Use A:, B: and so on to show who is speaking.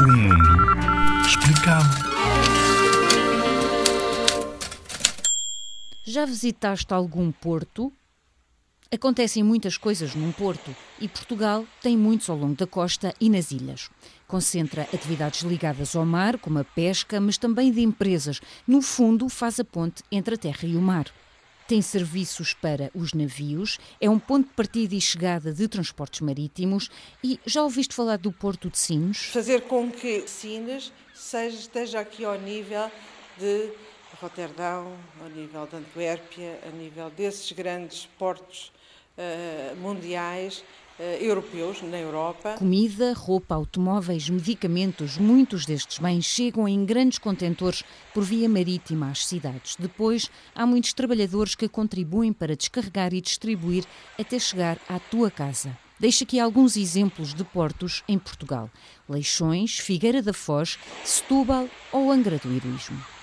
A: O mundo explicado.
B: Já visitaste algum porto? Acontecem muitas coisas num porto e Portugal tem muitos ao longo da costa e nas ilhas. Concentra atividades ligadas ao mar, como a pesca, mas também de empresas. No fundo, faz a ponte entre a terra e o mar. Tem serviços para os navios, é um ponto de partida e chegada de transportes marítimos e já ouviste falar do Porto de Sines?
C: Fazer com que Sines seja, esteja aqui ao nível de Roterdão, ao nível de Antuérpia, a nível desses grandes portos uh, mundiais europeus na Europa.
B: Comida, roupa, automóveis, medicamentos, muitos destes bens chegam em grandes contentores por via marítima às cidades. Depois, há muitos trabalhadores que contribuem para descarregar e distribuir até chegar à tua casa. Deixo aqui alguns exemplos de portos em Portugal: Leixões, Figueira da Foz, Setúbal ou Angra do Heroísmo.